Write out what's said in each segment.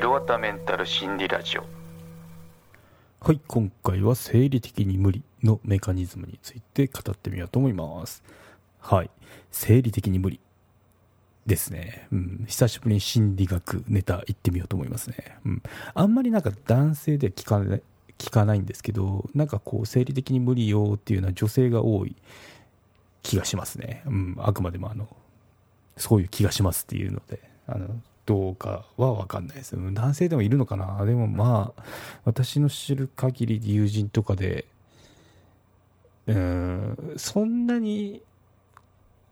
ひろわたメンタル心理ラジオ。はい今回は生理的に無理のメカニズムについて語ってみようと思います。はい生理的に無理ですね、うん、久しぶりに心理学ネタ行ってみようと思いますね、うん、あんまりなんか男性で聞かない聞かないんですけどなんかこう生理的に無理よっていうのは女性が多い気がしますね、うん、あくまでもあのそういう気がしますっていうのであのどうかは分かんないです。男性でもいるのかな？でもまあ私の知る限り友人とかでうんそんなに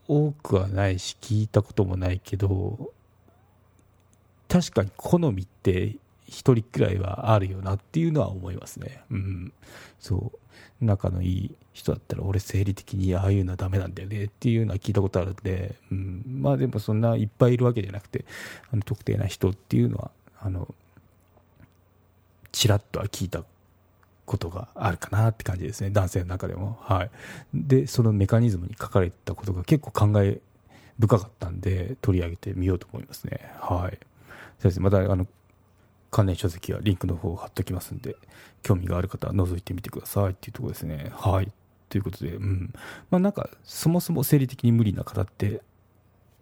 多くはないし聞いたこともないけど確かに好みって一人くらいはあるよなっていうのは思いますね。うん。そう。仲のいい人だったら、俺生理的にああいうのはダメなんだよねっていうのは聞いたことあるんで、うん。まあでもそんないっぱいいるわけじゃなくて、あの特定な人っていうのは、あの、ちらっとは聞いたことがあるかなって感じですね。男性の中でも。はい。で、そのメカニズムに書かれたことが結構考え深かったんで、取り上げてみようと思いますね。はい。そうですね。また、あの、関連書籍はリンクの方を貼っておきますんで、興味がある方は覗いてみてくださいっていうところですね。はい。ということで、うん。まあなんか、そもそも生理的に無理な方って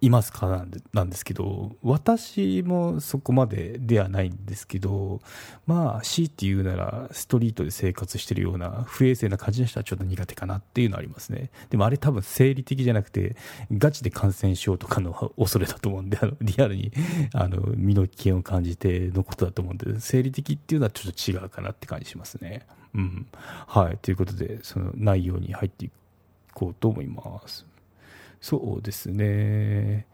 いますかなんでなんですけど、私もそこまでではないんですけど、まあ、強いて言うなら、ストリートで生活してるような不衛生な感じの人はちょっと苦手かなっていうのはありますね。でもあれ多分生理的じゃなくて、ガチで感染症とかの恐れだと思うんで、あのリアルにあの身の危険を感じてのことだと思うんで、生理的っていうのはちょっと違うかなって感じしますね。うん。はい。ということで、その内容に入っていこうと思います。そうですね。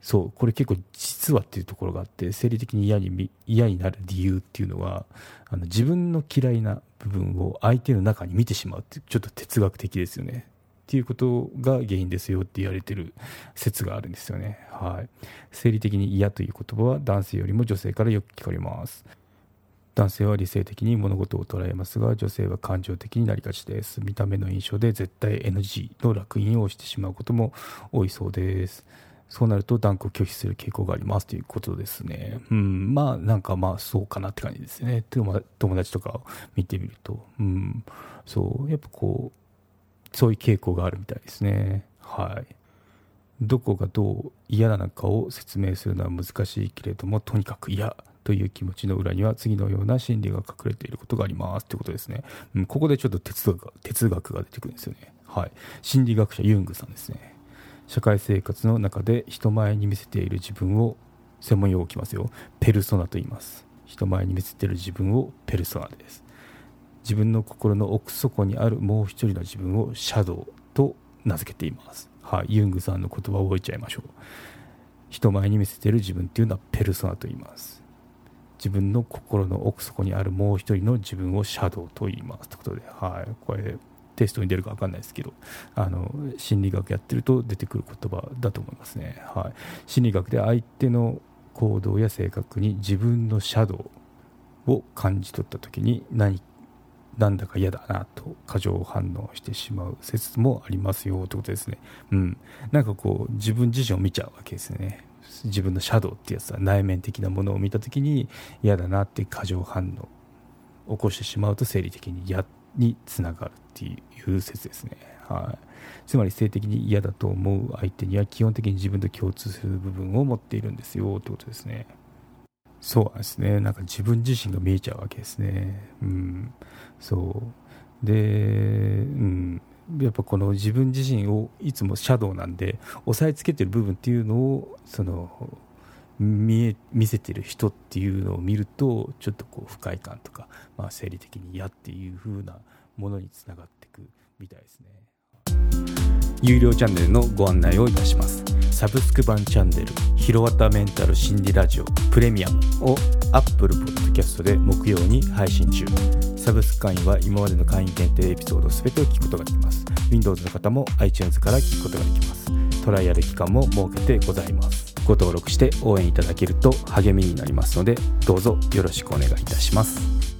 そう、これ結構実はっていうところがあって、生理的に嫌に嫌になる理由っていうのは、あの自分の嫌いな部分を相手の中に見てしまうって、ちょっと哲学的ですよね。っていうことが原因ですよって言われてる説があるんですよね。はい。生理的に嫌という言葉は男性よりも女性からよく聞かれます。男性は理性的に物事を捉えますが女性は感情的になりがちです。見た目の印象で絶対 NG の烙印をしてしまうことも多いそうです。そうなると断固拒否する傾向がありますということですね。うん。まあなんかまあそうかなって感じですね。友達とかを見てみると。うん。そう。やっぱこうそういう傾向があるみたいですね。はい。どこがどう嫌なのかを説明するのは難しいけれどもとにかく嫌。という気持ちの裏には次のような心理が隠れていることがあります。ということですね、うん、ここでちょっと哲学哲学が出てくるんですよね。はい。心理学者ユングさんですね。社会生活の中で人前に見せている自分を専門用語きますよ。ペルソナと言います。人前に見せている自分をペルソナです。自分の心の奥底にあるもう一人の自分をシャドウと名付けています。はい、ユングさんの言葉を覚えちゃいましょう。人前に見せている自分っていうのはペルソナと言います。自分の心の奥底にあるもう一人の自分をシャドウと言いますということで、はい、これテストに出るか分かんないですけどあの心理学やってると出てくる言葉だと思いますね、はい、心理学で相手の行動や性格に自分のシャドウを感じ取った時に何なんだか嫌だなと過剰反応してしまう説もありますよということですね。うん。なんかこう自分自身を見ちゃうわけですね。自分のシャドウってやつは内面的なものを見た時に嫌だなって過剰反応起こしてしまうと生理的に嫌につながるっていう説ですね。はい。つまり性的に嫌だと思う相手には基本的に自分と共通する部分を持っているんですよってことですね。そうなんですね。なんか自分自身が見えちゃうわけですね。うん。そう。で、うん。やっぱこの自分自身をいつもシャドウなんで押さえつけてる部分っていうのをその見え見せてる人っていうのを見るとちょっとこう不快感とか、まあ、生理的に嫌っていう風なものにつながっていくみたいですね。有料チャンネルのご案内をいたします。サブスク版チャンネル「ひろわたメンタル心理ラジオプレミアム」を Apple Podcast で木曜に配信中。サブスク会員は今までの会員限定エピソード全てを聞くことができます。Windows の方も iTunes から聞くことができます。トライアル期間も設けてございます。ご登録して応援いただけると励みになりますのでどうぞよろしくお願いいたします。